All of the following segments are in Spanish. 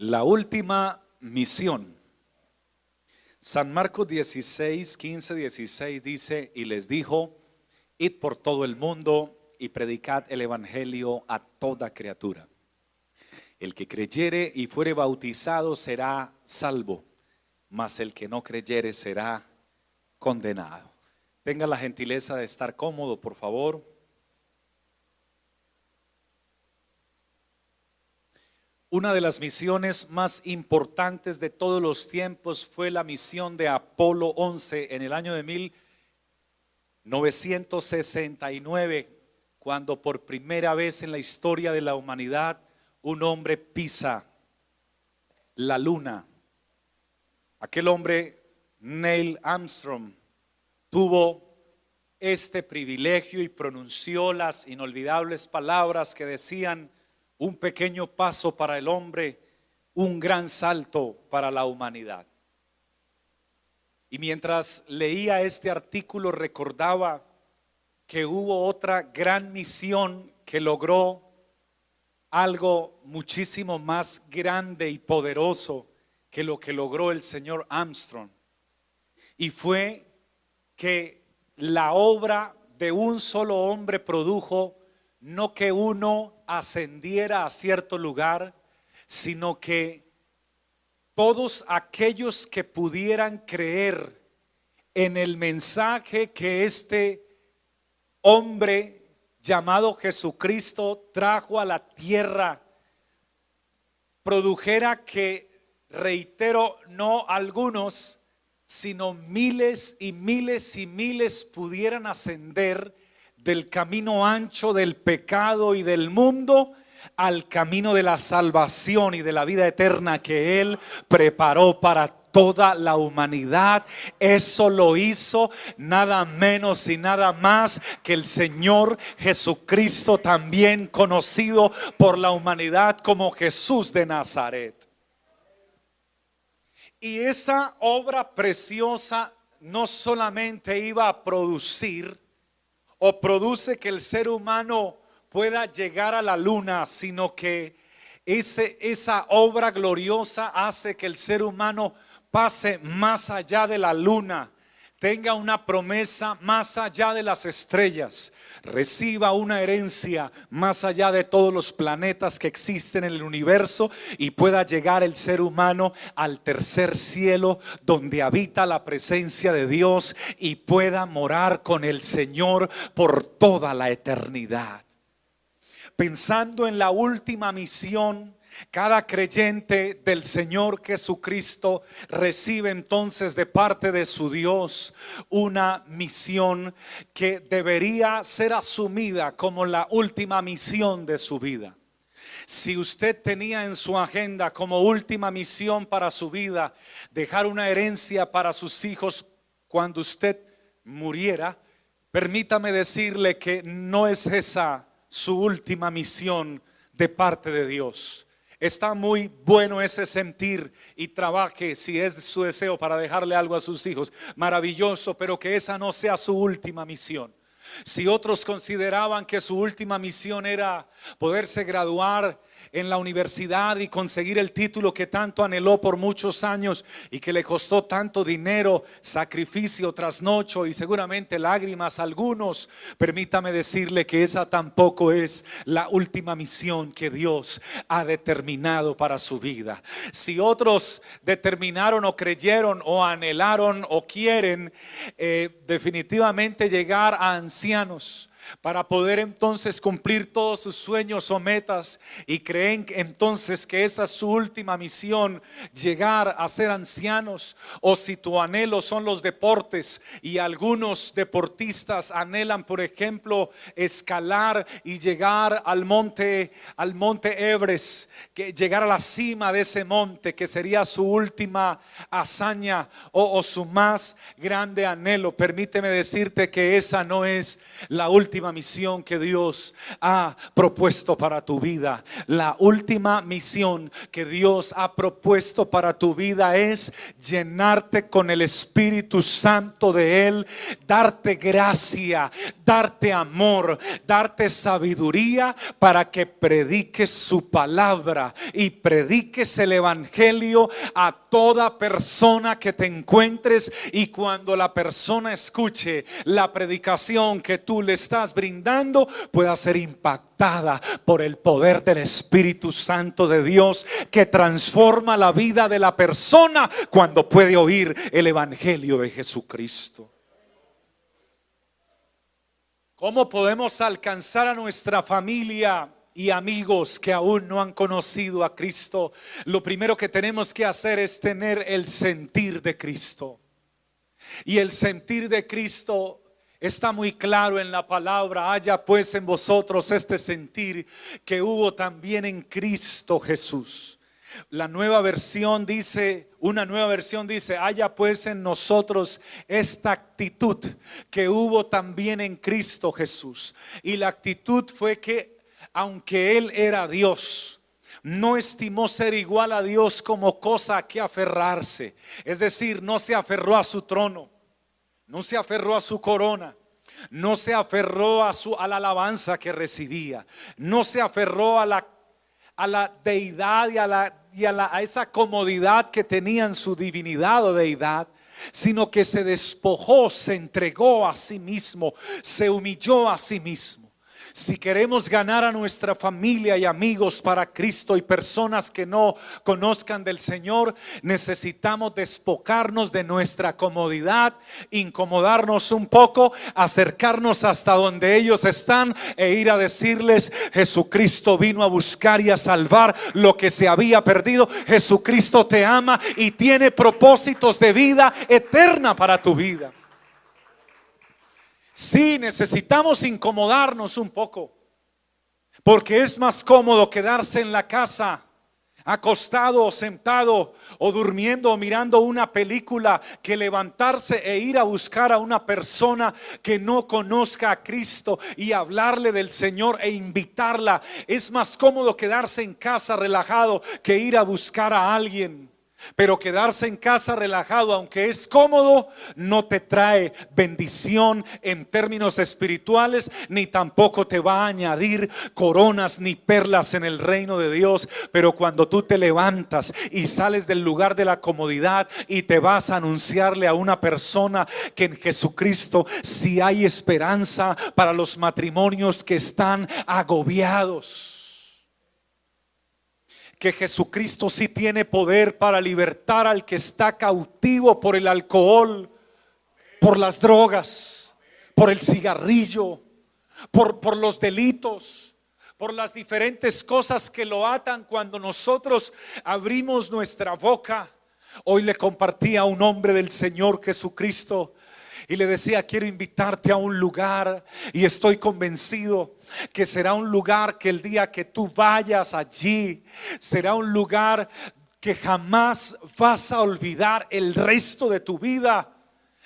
La última misión. San Marcos 16, 15, 16 dice, y les dijo, id por todo el mundo y predicad el Evangelio a toda criatura. El que creyere y fuere bautizado será salvo, mas el que no creyere será condenado. Tenga la gentileza de estar cómodo, por favor. Una de las misiones más importantes de todos los tiempos fue la misión de Apolo 11 en el año de 1969, cuando por primera vez en la historia de la humanidad un hombre pisa la luna. Aquel hombre, Neil Armstrong, tuvo este privilegio y pronunció las inolvidables palabras que decían, un pequeño paso para el hombre, un gran salto para la humanidad. Y mientras leía este artículo recordaba que hubo otra gran misión que logró algo muchísimo más grande y poderoso que lo que logró el señor Armstrong. Y fue que la obra de un solo hombre produjo no que uno ascendiera a cierto lugar, sino que todos aquellos que pudieran creer en el mensaje que este hombre llamado Jesucristo trajo a la tierra, produjera que, reitero, no algunos, sino miles y miles y miles pudieran ascender del camino ancho del pecado y del mundo al camino de la salvación y de la vida eterna que Él preparó para toda la humanidad. Eso lo hizo nada menos y nada más que el Señor Jesucristo, también conocido por la humanidad como Jesús de Nazaret. Y esa obra preciosa no solamente iba a producir, o produce que el ser humano pueda llegar a la luna, sino que ese, esa obra gloriosa hace que el ser humano pase más allá de la luna tenga una promesa más allá de las estrellas, reciba una herencia más allá de todos los planetas que existen en el universo y pueda llegar el ser humano al tercer cielo donde habita la presencia de Dios y pueda morar con el Señor por toda la eternidad. Pensando en la última misión cada creyente del Señor Jesucristo recibe entonces de parte de su Dios una misión que debería ser asumida como la última misión de su vida. Si usted tenía en su agenda como última misión para su vida dejar una herencia para sus hijos cuando usted muriera, permítame decirle que no es esa su última misión de parte de Dios. Está muy bueno ese sentir y trabaje si es su deseo para dejarle algo a sus hijos. Maravilloso, pero que esa no sea su última misión. Si otros consideraban que su última misión era poderse graduar en la universidad y conseguir el título que tanto anheló por muchos años y que le costó tanto dinero, sacrificio, trasnocho y seguramente lágrimas a algunos, permítame decirle que esa tampoco es la última misión que Dios ha determinado para su vida. Si otros determinaron o creyeron o anhelaron o quieren eh, definitivamente llegar a ancianos, para poder entonces cumplir todos sus sueños o metas y creen entonces que esa es su última misión, llegar a ser ancianos o si tu anhelo son los deportes y algunos deportistas anhelan por ejemplo escalar y llegar al monte al monte Everest, que llegar a la cima de ese monte que sería su última hazaña o, o su más grande anhelo. Permíteme decirte que esa no es la última última misión que Dios ha propuesto para tu vida. La última misión que Dios ha propuesto para tu vida es llenarte con el Espíritu Santo de Él, darte gracia, darte amor, darte sabiduría para que prediques su palabra y prediques el Evangelio a toda persona que te encuentres y cuando la persona escuche la predicación que tú le estás brindando pueda ser impactada por el poder del Espíritu Santo de Dios que transforma la vida de la persona cuando puede oír el Evangelio de Jesucristo. ¿Cómo podemos alcanzar a nuestra familia y amigos que aún no han conocido a Cristo? Lo primero que tenemos que hacer es tener el sentir de Cristo. Y el sentir de Cristo está muy claro en la palabra. Haya pues en vosotros este sentir que hubo también en Cristo Jesús. La nueva versión dice, una nueva versión dice, haya pues en nosotros esta actitud que hubo también en Cristo Jesús. Y la actitud fue que aunque Él era Dios, no estimó ser igual a Dios como cosa a que aferrarse. Es decir, no se aferró a su trono, no se aferró a su corona, no se aferró a, su, a la alabanza que recibía, no se aferró a la, a la deidad y, a, la, y a, a esa comodidad que tenía en su divinidad o deidad sino que se despojó, se entregó a sí mismo, se humilló a sí mismo. Si queremos ganar a nuestra familia y amigos para Cristo y personas que no conozcan del Señor, necesitamos despocarnos de nuestra comodidad, incomodarnos un poco, acercarnos hasta donde ellos están e ir a decirles, Jesucristo vino a buscar y a salvar lo que se había perdido. Jesucristo te ama y tiene propósitos de vida eterna para tu vida. Sí, necesitamos incomodarnos un poco, porque es más cómodo quedarse en la casa acostado o sentado o durmiendo o mirando una película que levantarse e ir a buscar a una persona que no conozca a Cristo y hablarle del Señor e invitarla. Es más cómodo quedarse en casa relajado que ir a buscar a alguien. Pero quedarse en casa relajado, aunque es cómodo, no te trae bendición en términos espirituales, ni tampoco te va a añadir coronas ni perlas en el reino de Dios. Pero cuando tú te levantas y sales del lugar de la comodidad y te vas a anunciarle a una persona que en Jesucristo si hay esperanza para los matrimonios que están agobiados que Jesucristo sí tiene poder para libertar al que está cautivo por el alcohol, por las drogas, por el cigarrillo, por, por los delitos, por las diferentes cosas que lo atan cuando nosotros abrimos nuestra boca. Hoy le compartí a un hombre del Señor Jesucristo y le decía, quiero invitarte a un lugar y estoy convencido que será un lugar que el día que tú vayas allí, será un lugar que jamás vas a olvidar el resto de tu vida.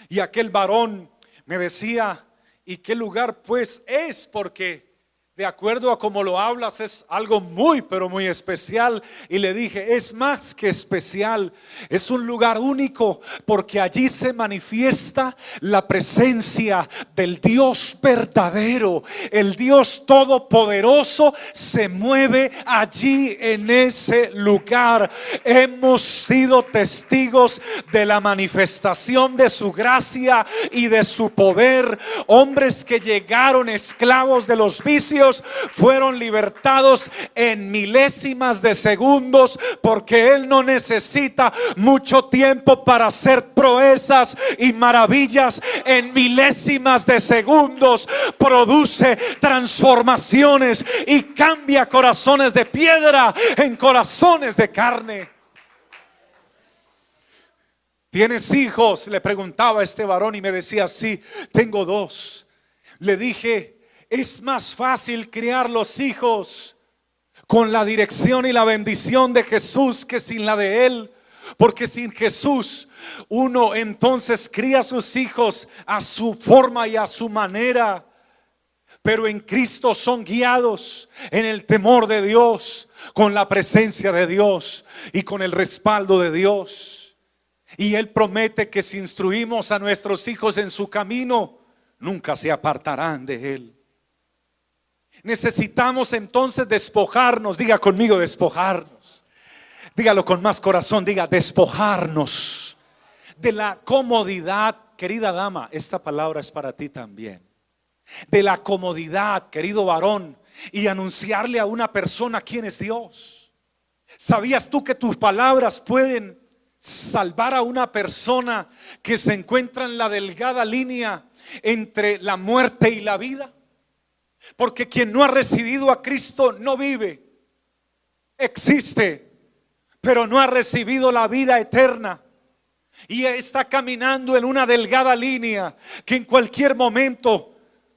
Y aquel varón me decía, ¿y qué lugar pues es? Porque de acuerdo a cómo lo hablas, es algo muy, pero muy especial. Y le dije, es más que especial, es un lugar único, porque allí se manifiesta la presencia del Dios verdadero. El Dios todopoderoso se mueve allí en ese lugar. Hemos sido testigos de la manifestación de su gracia y de su poder. Hombres que llegaron esclavos de los vicios fueron libertados en milésimas de segundos porque Él no necesita mucho tiempo para hacer proezas y maravillas en milésimas de segundos. Produce transformaciones y cambia corazones de piedra en corazones de carne. ¿Tienes hijos? Le preguntaba a este varón y me decía, sí, tengo dos. Le dije, es más fácil criar los hijos con la dirección y la bendición de Jesús que sin la de Él. Porque sin Jesús uno entonces cría a sus hijos a su forma y a su manera. pero en Cristo son guiados en el temor de Dios, con la presencia de Dios y con el respaldo de Dios. Y Él promete que si instruimos a nuestros hijos en su camino, nunca se apartarán de Él. Necesitamos entonces despojarnos, diga conmigo despojarnos. Dígalo con más corazón, diga despojarnos de la comodidad, querida dama, esta palabra es para ti también. De la comodidad, querido varón, y anunciarle a una persona quién es Dios. ¿Sabías tú que tus palabras pueden salvar a una persona que se encuentra en la delgada línea entre la muerte y la vida? Porque quien no ha recibido a Cristo no vive, existe, pero no ha recibido la vida eterna. Y está caminando en una delgada línea que en cualquier momento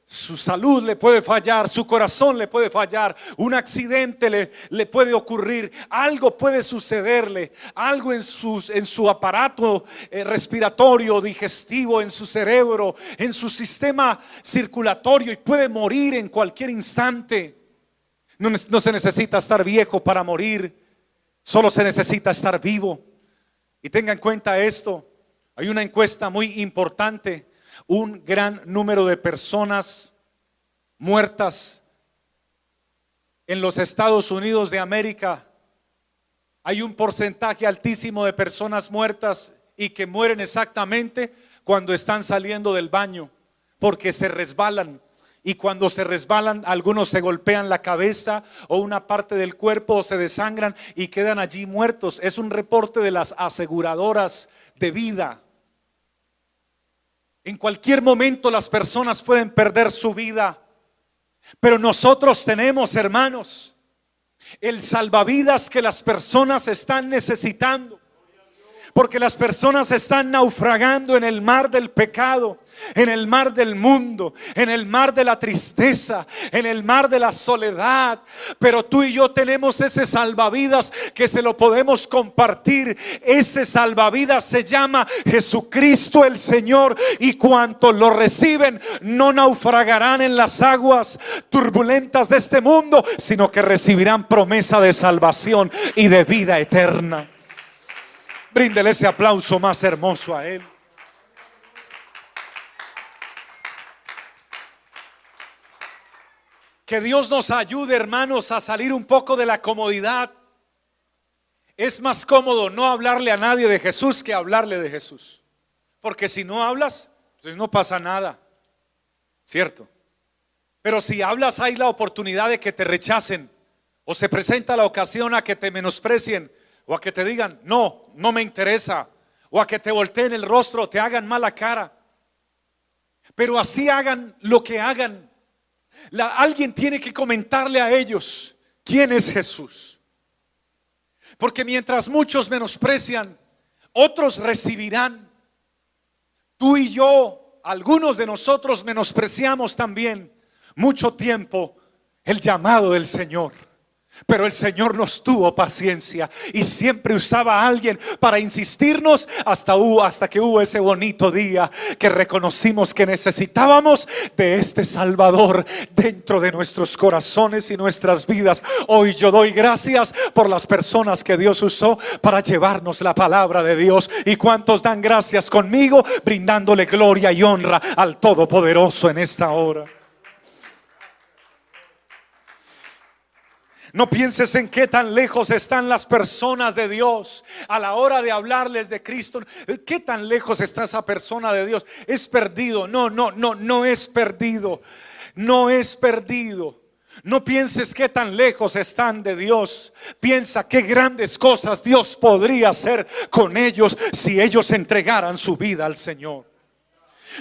su salud le puede fallar, su corazón le puede fallar, un accidente le, le puede ocurrir, algo puede sucederle, algo en, en su aparato eh, respiratorio, digestivo, en su cerebro, en su sistema circulatorio y puede morir en cualquier instante. No, no se necesita estar viejo para morir, solo se necesita estar vivo. Y tenga en cuenta esto, hay una encuesta muy importante un gran número de personas muertas en los Estados Unidos de América. Hay un porcentaje altísimo de personas muertas y que mueren exactamente cuando están saliendo del baño, porque se resbalan. Y cuando se resbalan, algunos se golpean la cabeza o una parte del cuerpo o se desangran y quedan allí muertos. Es un reporte de las aseguradoras de vida. En cualquier momento las personas pueden perder su vida. Pero nosotros tenemos, hermanos, el salvavidas que las personas están necesitando. Porque las personas están naufragando en el mar del pecado, en el mar del mundo, en el mar de la tristeza, en el mar de la soledad. Pero tú y yo tenemos ese salvavidas que se lo podemos compartir. Ese salvavidas se llama Jesucristo el Señor. Y cuanto lo reciben, no naufragarán en las aguas turbulentas de este mundo, sino que recibirán promesa de salvación y de vida eterna. Bríndele ese aplauso más hermoso a Él. Que Dios nos ayude, hermanos, a salir un poco de la comodidad. Es más cómodo no hablarle a nadie de Jesús que hablarle de Jesús. Porque si no hablas, pues no pasa nada. ¿Cierto? Pero si hablas hay la oportunidad de que te rechacen o se presenta la ocasión a que te menosprecien o a que te digan, no, no me interesa, o a que te volteen el rostro, te hagan mala cara. Pero así hagan lo que hagan. alguien tiene que comentarle a ellos quién es Jesús. Porque mientras muchos menosprecian, otros recibirán. Tú y yo, algunos de nosotros menospreciamos también mucho tiempo el llamado del Señor. Pero el Señor nos tuvo paciencia y siempre usaba a alguien para insistirnos hasta, hasta que hubo ese bonito día que reconocimos que necesitábamos de este Salvador dentro de nuestros corazones y nuestras vidas. Hoy yo doy gracias por las personas que Dios usó para llevarnos la palabra de Dios. ¿Y cuántos dan gracias conmigo brindándole gloria y honra al Todopoderoso en esta hora? No pienses en qué tan lejos están las personas de Dios a la hora de hablarles de Cristo. ¿Qué tan lejos está esa persona de Dios? Es perdido. No, no, no, no es perdido. No es perdido. No pienses qué tan lejos están de Dios. Piensa qué grandes cosas Dios podría hacer con ellos si ellos entregaran su vida al Señor.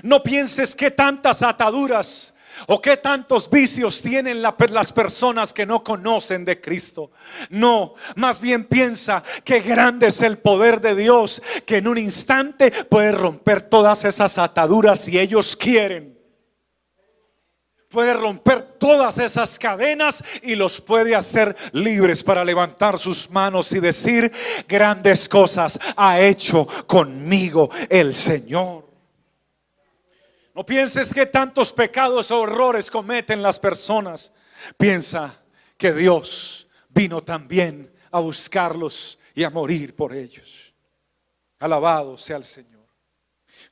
No pienses qué tantas ataduras ¿O qué tantos vicios tienen las personas que no conocen de Cristo? No, más bien piensa que grande es el poder de Dios que en un instante puede romper todas esas ataduras si ellos quieren. Puede romper todas esas cadenas y los puede hacer libres para levantar sus manos y decir, grandes cosas ha hecho conmigo el Señor. No pienses que tantos pecados o horrores cometen las personas. Piensa que Dios vino también a buscarlos y a morir por ellos. Alabado sea el Señor.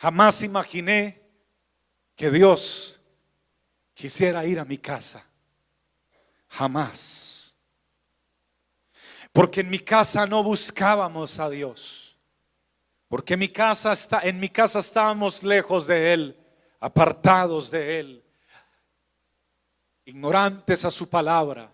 Jamás imaginé que Dios quisiera ir a mi casa. Jamás. Porque en mi casa no buscábamos a Dios. Porque en mi casa está en mi casa estábamos lejos de él, apartados de él, ignorantes a su palabra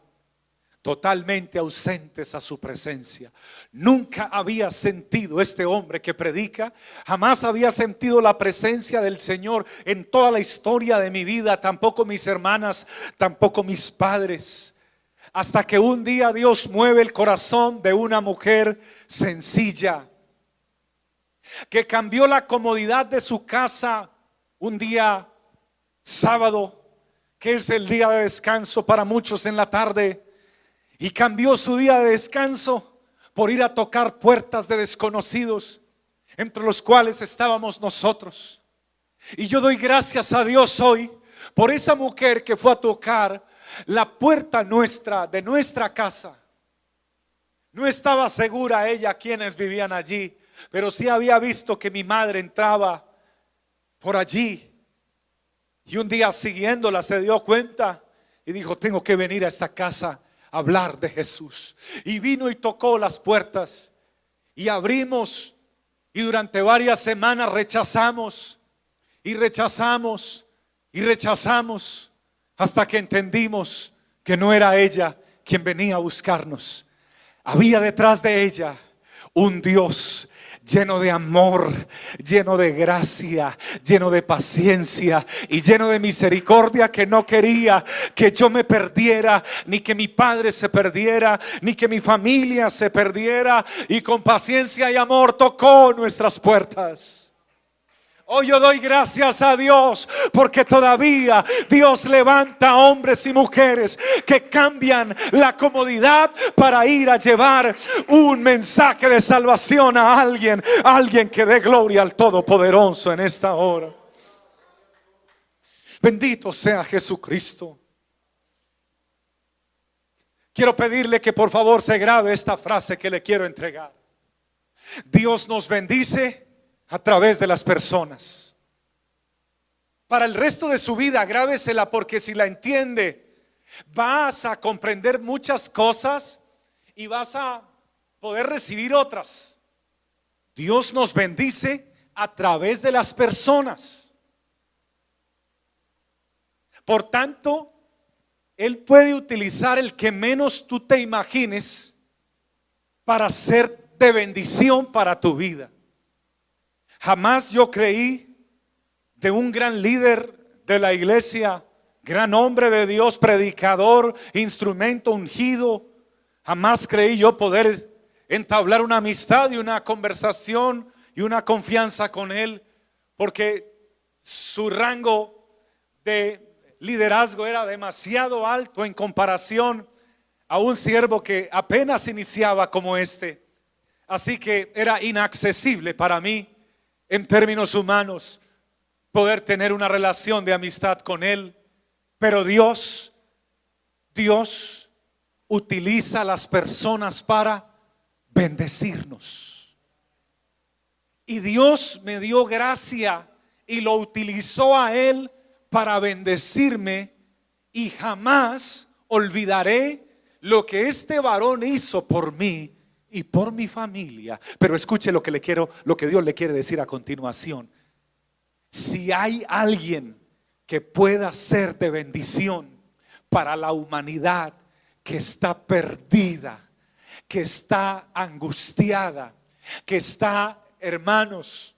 totalmente ausentes a su presencia. Nunca había sentido este hombre que predica, jamás había sentido la presencia del Señor en toda la historia de mi vida, tampoco mis hermanas, tampoco mis padres. Hasta que un día Dios mueve el corazón de una mujer sencilla, que cambió la comodidad de su casa un día sábado, que es el día de descanso para muchos en la tarde y cambió su día de descanso por ir a tocar puertas de desconocidos, entre los cuales estábamos nosotros. Y yo doy gracias a Dios hoy por esa mujer que fue a tocar la puerta nuestra, de nuestra casa. No estaba segura ella quienes vivían allí, pero sí había visto que mi madre entraba por allí. Y un día siguiéndola se dio cuenta y dijo, tengo que venir a esta casa hablar de Jesús. Y vino y tocó las puertas y abrimos y durante varias semanas rechazamos y rechazamos y rechazamos hasta que entendimos que no era ella quien venía a buscarnos. Había detrás de ella un Dios lleno de amor, lleno de gracia, lleno de paciencia y lleno de misericordia que no quería que yo me perdiera, ni que mi padre se perdiera, ni que mi familia se perdiera. Y con paciencia y amor tocó nuestras puertas. Hoy yo doy gracias a Dios porque todavía Dios levanta hombres y mujeres que cambian la comodidad para ir a llevar un mensaje de salvación a alguien, alguien que dé gloria al Todopoderoso en esta hora. Bendito sea Jesucristo. Quiero pedirle que por favor se grabe esta frase que le quiero entregar. Dios nos bendice a través de las personas. Para el resto de su vida, grábesela porque si la entiende, vas a comprender muchas cosas y vas a poder recibir otras. Dios nos bendice a través de las personas. Por tanto, Él puede utilizar el que menos tú te imagines para ser de bendición para tu vida. Jamás yo creí de un gran líder de la iglesia, gran hombre de Dios, predicador, instrumento ungido. Jamás creí yo poder entablar una amistad y una conversación y una confianza con él, porque su rango de liderazgo era demasiado alto en comparación a un siervo que apenas iniciaba como este. Así que era inaccesible para mí en términos humanos poder tener una relación de amistad con Él. Pero Dios, Dios utiliza a las personas para bendecirnos. Y Dios me dio gracia y lo utilizó a Él para bendecirme y jamás olvidaré lo que este varón hizo por mí y por mi familia. Pero escuche lo que le quiero, lo que Dios le quiere decir a continuación. Si hay alguien que pueda ser de bendición para la humanidad que está perdida, que está angustiada, que está, hermanos,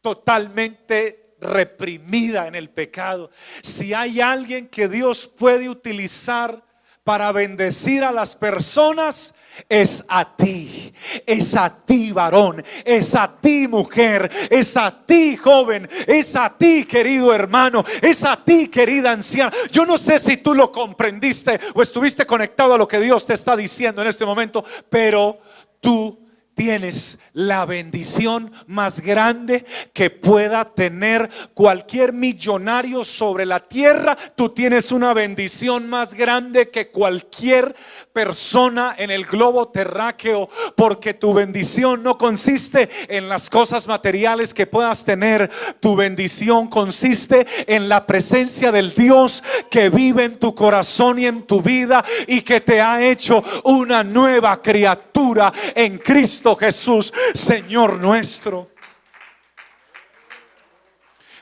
totalmente reprimida en el pecado. Si hay alguien que Dios puede utilizar para bendecir a las personas, es a ti, es a ti varón, es a ti mujer, es a ti joven, es a ti querido hermano, es a ti querida anciana. Yo no sé si tú lo comprendiste o estuviste conectado a lo que Dios te está diciendo en este momento, pero tú tienes la bendición más grande que pueda tener cualquier millonario sobre la tierra. Tú tienes una bendición más grande que cualquier persona en el globo terráqueo, porque tu bendición no consiste en las cosas materiales que puedas tener. Tu bendición consiste en la presencia del Dios que vive en tu corazón y en tu vida y que te ha hecho una nueva criatura en Cristo Jesús. Señor nuestro.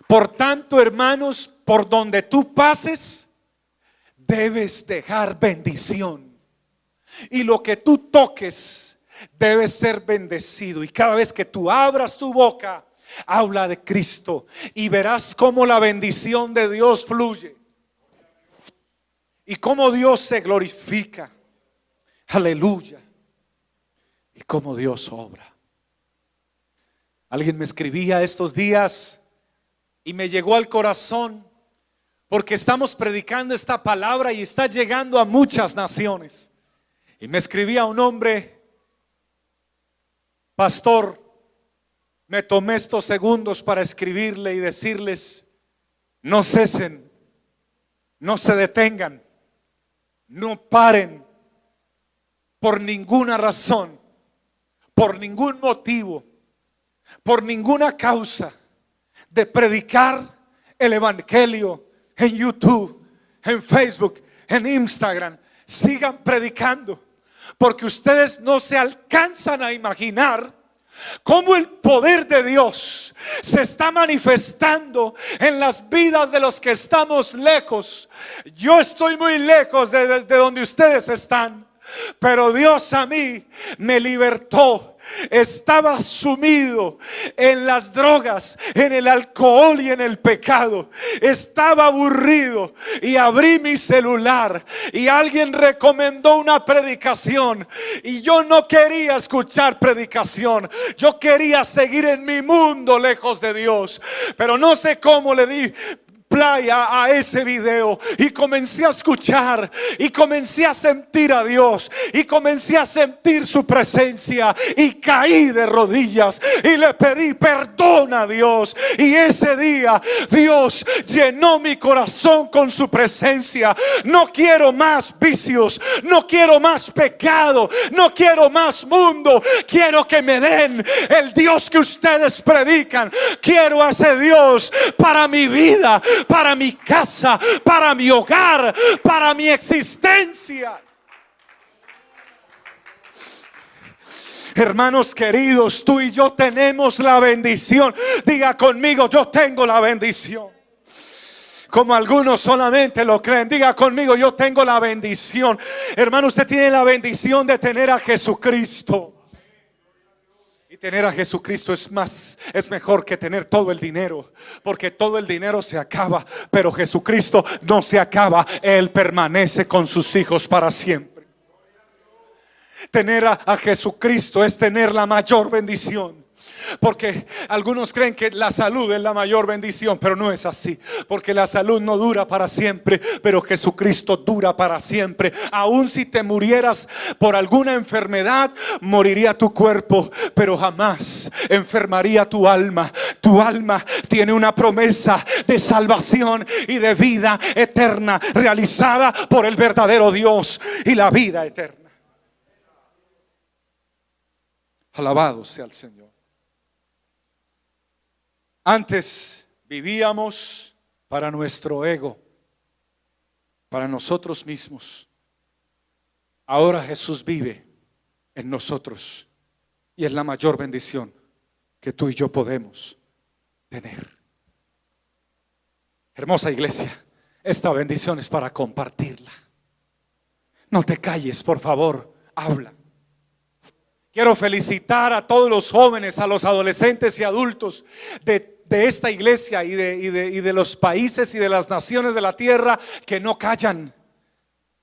Por tanto, hermanos, por donde tú pases, debes dejar bendición. Y lo que tú toques debe ser bendecido. Y cada vez que tú abras tu boca, habla de Cristo y verás cómo la bendición de Dios fluye. Y cómo Dios se glorifica. Aleluya. Y cómo Dios obra. Alguien me escribía estos días y me llegó al corazón porque estamos predicando esta palabra y está llegando a muchas naciones. Y me escribía un hombre, pastor, me tomé estos segundos para escribirle y decirles, no cesen, no se detengan, no paren por ninguna razón, por ningún motivo por ninguna causa de predicar el Evangelio en YouTube, en Facebook, en Instagram. Sigan predicando, porque ustedes no se alcanzan a imaginar cómo el poder de Dios se está manifestando en las vidas de los que estamos lejos. Yo estoy muy lejos de, de donde ustedes están, pero Dios a mí me libertó estaba sumido en las drogas, en el alcohol y en el pecado. Estaba aburrido y abrí mi celular y alguien recomendó una predicación y yo no quería escuchar predicación. Yo quería seguir en mi mundo lejos de Dios, pero no sé cómo le di playa a ese video y comencé a escuchar y comencé a sentir a Dios y comencé a sentir su presencia y caí de rodillas y le pedí perdón a Dios y ese día Dios llenó mi corazón con su presencia. No quiero más vicios, no quiero más pecado, no quiero más mundo, quiero que me den el Dios que ustedes predican. Quiero a ese Dios para mi vida para mi casa, para mi hogar, para mi existencia. Hermanos queridos, tú y yo tenemos la bendición. Diga conmigo, yo tengo la bendición. Como algunos solamente lo creen. Diga conmigo, yo tengo la bendición. Hermano, usted tiene la bendición de tener a Jesucristo tener a Jesucristo es más, es mejor que tener todo el dinero, porque todo el dinero se acaba, pero Jesucristo no se acaba, Él permanece con sus hijos para siempre. Tener a, Jesucristo es tener la mayor bendición. Porque algunos creen que la salud es la mayor bendición, pero no es así. Porque la salud no dura para siempre, pero Jesucristo dura para siempre. Aun si te murieras por alguna enfermedad, moriría tu cuerpo, pero jamás enfermaría tu alma. Tu alma tiene una promesa de salvación y de vida eterna realizada por el verdadero Dios y la vida eterna. Alabado sea el Señor. Antes vivíamos para nuestro ego, para nosotros mismos. Ahora Jesús vive en nosotros y es la mayor bendición que tú y yo podemos tener. Hermosa iglesia, esta bendición es para compartirla. No te calles, por favor, habla. Quiero felicitar a todos los jóvenes, a los adolescentes y adultos de, esta iglesia y de, y de los países y de las naciones de la tierra que no callan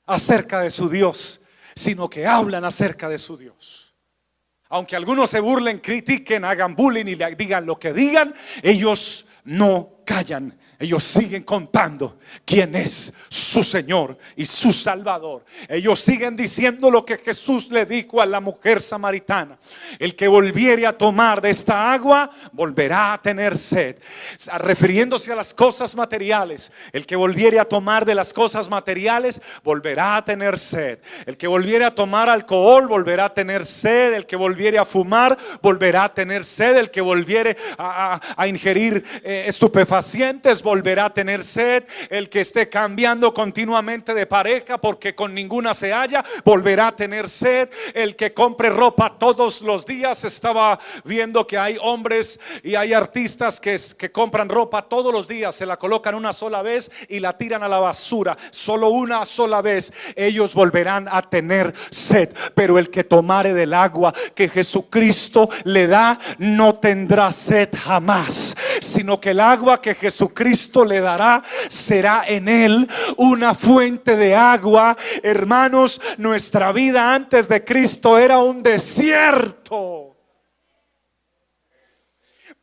acerca de su Dios, sino que hablan acerca de su Dios. Aunque algunos se burlen, critiquen, hagan bullying y le digan lo que digan, ellos no callan. Ellos siguen contando quién es su Señor y su Salvador. Ellos siguen diciendo lo que Jesús le dijo a la mujer samaritana. El que volviere a tomar de esta agua, volverá a tener sed. Refiriéndose a las cosas materiales. El que volviere a tomar de las cosas materiales, volverá a tener sed. El que volviere a tomar alcohol, volverá a tener sed. El que volviere a fumar, volverá a tener sed. El que volviere a, ingerir eh, estupefacientes, volverá a tener sed. El que esté cambiando continuamente de pareja porque con ninguna se halla, volverá a tener sed. El que compre ropa todos los días, estaba viendo que hay hombres y hay artistas que, que compran ropa todos los días, se la colocan una sola vez y la tiran a la basura. Solo una sola vez ellos volverán a tener sed. Pero el que tomare del agua que Jesucristo le da, no tendrá sed jamás, sino que el agua que Jesucristo le dará será en él una fuente de agua. Hermanos, nuestra vida antes de Cristo era un desierto.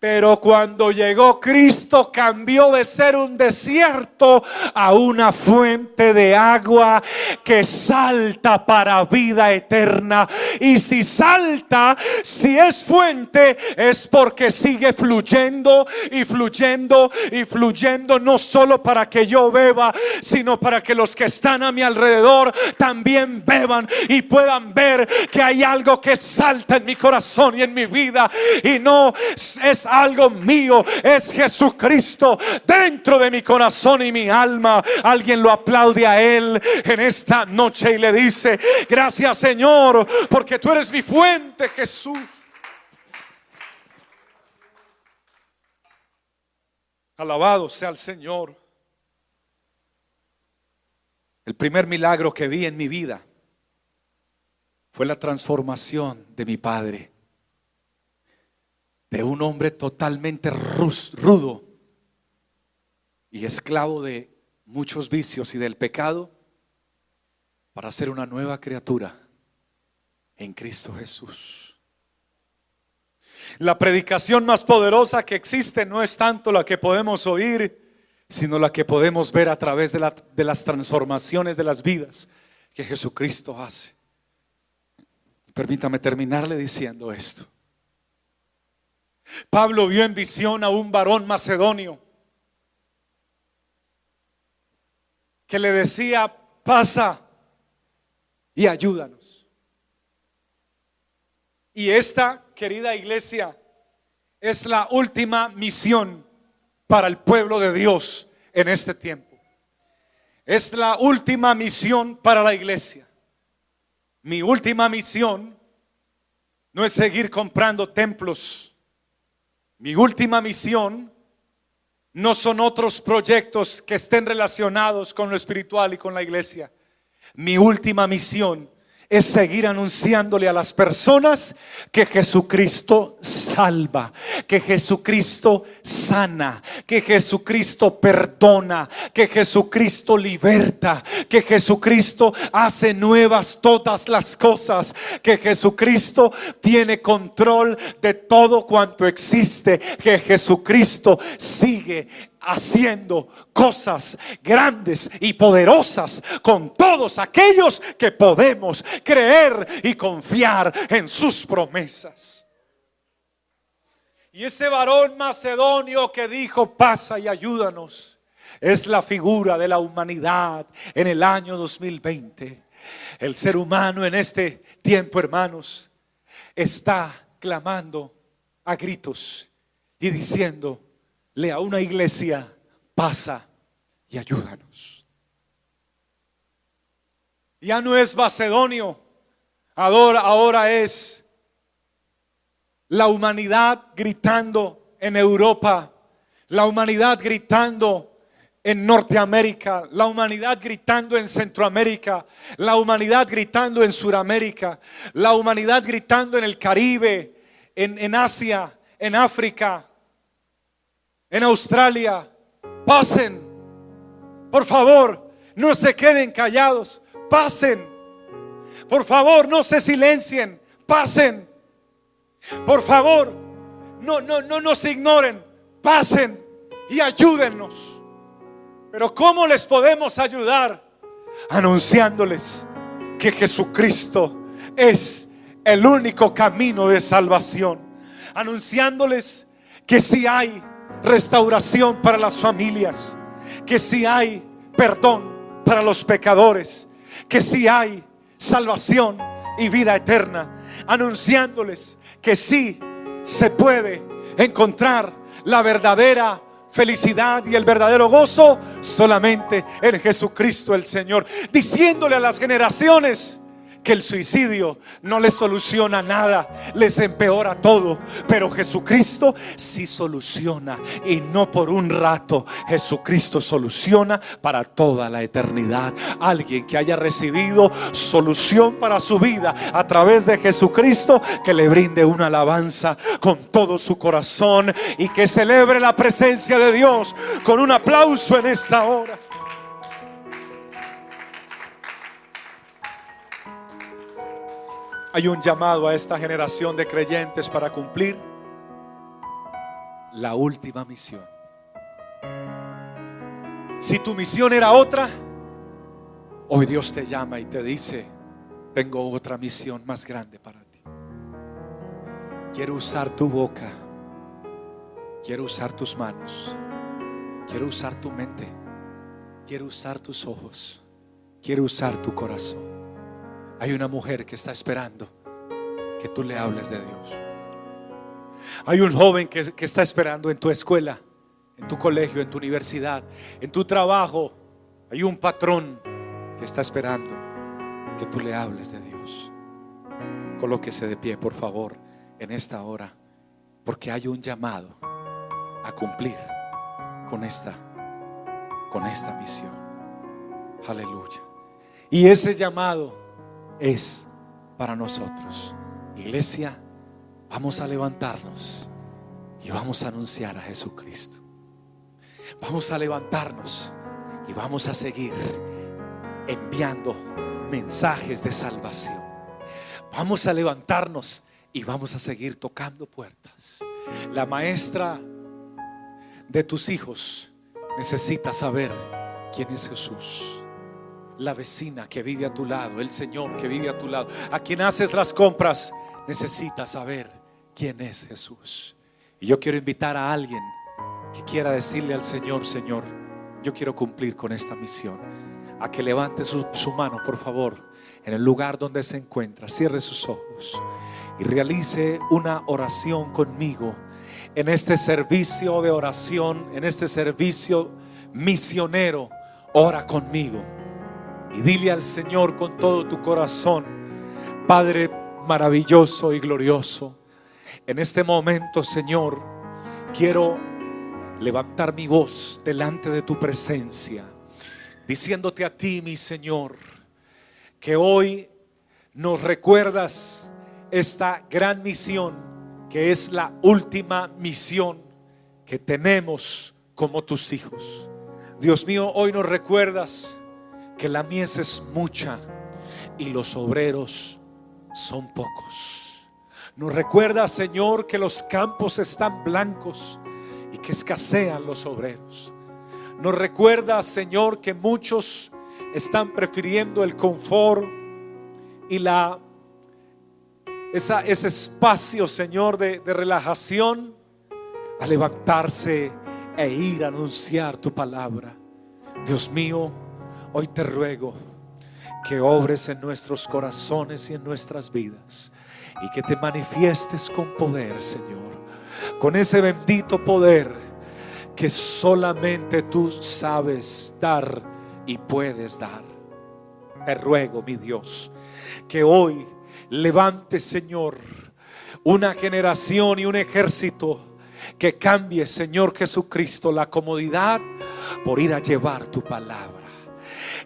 Pero cuando llegó Cristo cambió de ser un desierto a una fuente de agua que salta para vida eterna. Y si salta, si es fuente, es porque sigue fluyendo y fluyendo y fluyendo, no solo para que yo beba, sino para que los que están a mi alrededor también beban y puedan ver que hay algo que salta en mi corazón y en mi vida. Y no es algo mío, es Jesucristo dentro de mi corazón y mi alma. Alguien lo aplaude a Él en esta noche y le dice, gracias Señor, porque tú eres mi fuente, Jesús. Alabado sea el Señor. El primer milagro que vi en mi vida fue la transformación de mi padre de un hombre totalmente rudo y esclavo de muchos vicios y del pecado para ser una nueva criatura en Cristo Jesús. La predicación más poderosa que existe no es tanto la que podemos oír, sino la que podemos ver a través de, de las transformaciones de las vidas que Jesucristo hace. Permítame terminarle diciendo esto. Pablo vio en visión a un varón macedonio que le decía, pasa y ayúdanos. Y esta, querida iglesia, es la última misión para el pueblo de Dios en este tiempo. Es la última misión para la iglesia. Mi última misión no es seguir comprando templos mi última misión no son otros proyectos que estén relacionados con lo espiritual y con la iglesia. Mi última misión es seguir anunciándole a las personas que Jesucristo salva, que Jesucristo sana, que Jesucristo perdona, que Jesucristo liberta, que Jesucristo hace nuevas todas las cosas, que Jesucristo tiene control de todo cuanto existe, que Jesucristo sigue haciendo cosas grandes y poderosas con todos aquellos que podemos creer y confiar en sus promesas. Y ese varón macedonio que dijo, pasa y ayúdanos, es la figura de la humanidad en el año 2020. El ser humano en este tiempo, hermanos, está clamando a gritos y diciendo, le a una iglesia, pasa y ayúdanos. Ya no es Macedonio, ahora, ahora es la humanidad gritando en Europa, la humanidad gritando en Norteamérica, la humanidad gritando en Centroamérica, la humanidad gritando en Suramérica, la humanidad gritando en el Caribe, en, en Asia, en África, en Australia, pasen. Por favor, no se queden callados, pasen. Por favor, no se silencien, pasen. Por favor, no, no, no nos ignoren, pasen. y ayúdennos. Pero ¿cómo les podemos ayudar? Anunciándoles que Jesucristo es el único camino de salvación. Anunciándoles que si hay restauración para las familias, que si hay perdón para los pecadores, que si hay salvación y vida eterna, anunciándoles que sí se puede encontrar la verdadera felicidad y el verdadero gozo solamente en Jesucristo el Señor, diciéndole a las generaciones, que el suicidio no les soluciona nada, les empeora todo. Pero Jesucristo sí soluciona y no por un rato. Jesucristo soluciona para toda la eternidad. Alguien que haya recibido solución para su vida a través de Jesucristo, que le brinde una alabanza con todo su corazón y que celebre la presencia de Dios con un aplauso en esta hora. Hay un llamado a esta generación de creyentes para cumplir la última misión. Si tu misión era otra, hoy Dios te llama y te dice, tengo otra misión más grande para ti. Quiero usar tu boca, quiero usar tus manos, quiero usar tu mente, quiero usar tus ojos, quiero usar tu corazón. Hay una mujer que está esperando que tú le hables de Dios. Hay un joven que, está esperando en tu escuela, en tu colegio, en tu universidad, en tu trabajo. Hay un patrón que está esperando que tú le hables de Dios. Colóquese de pie, por favor, en esta hora, porque hay un llamado a cumplir con esta, con esta misión. Aleluya. Y ese llamado es para nosotros. Iglesia, vamos a levantarnos y vamos a anunciar a Jesucristo. Vamos a levantarnos y vamos a seguir enviando mensajes de salvación. Vamos a levantarnos y vamos a seguir tocando puertas. La maestra de tus hijos necesita saber quién es Jesús la vecina que vive a tu lado, el Señor que vive a tu lado, a quien haces las compras, necesita saber quién es Jesús. Y yo quiero invitar a alguien que quiera decirle al Señor, Señor, yo quiero cumplir con esta misión, a que levante su, su mano, por favor, en el lugar donde se encuentra, cierre sus ojos y realice una oración conmigo en este servicio de oración, en este servicio misionero. Ora conmigo y dile al Señor con todo tu corazón, Padre maravilloso y glorioso, en este momento, Señor, quiero levantar mi voz delante de tu presencia, diciéndote a ti, mi Señor, que hoy nos recuerdas esta gran misión, que es la última misión que tenemos como tus hijos. Dios mío, hoy nos recuerdas que la mies es mucha y los obreros son pocos. Nos recuerda, Señor, que los campos están blancos y que escasean los obreros. Nos recuerda, Señor, que muchos están prefiriendo el confort y la ese espacio, Señor, de relajación a levantarse e ir a anunciar tu palabra. Dios mío, Hoy te ruego que obres en nuestros corazones y en nuestras vidas y que te manifiestes con poder, Señor, con ese bendito poder que solamente tú sabes dar y puedes dar. Te ruego, mi Dios, que hoy levante, Señor, una generación y un ejército que cambie, Señor Jesucristo, la comodidad por ir a llevar tu palabra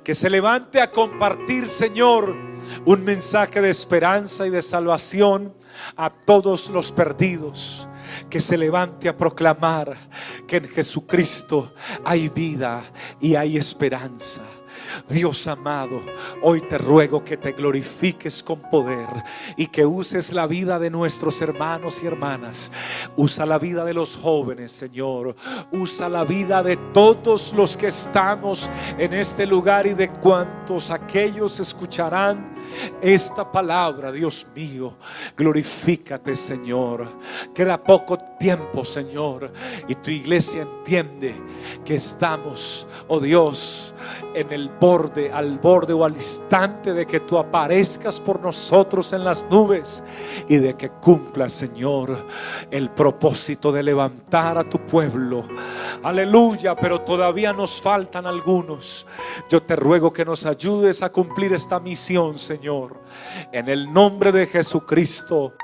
que se levante a compartir, Señor, un mensaje de esperanza y de salvación a todos los perdidos. Que se levante a proclamar que en Jesucristo hay vida y hay esperanza. Dios amado, hoy te ruego que te glorifiques con poder y que uses la vida de nuestros hermanos y hermanas. Usa la vida de los jóvenes, Señor. Usa la vida de todos los que estamos en este lugar y de cuantos aquellos escucharán esta palabra, Dios mío. Glorifícate, Señor. Queda poco tiempo, Señor. Y tu iglesia entiende que estamos, oh Dios, en el borde, al borde o al instante de que tú aparezcas por nosotros en las nubes y de que cumpla, Señor, el propósito de levantar a tu pueblo. Aleluya, pero todavía nos faltan algunos. Yo te ruego que nos ayudes a cumplir esta misión, Señor, en el nombre de Jesucristo.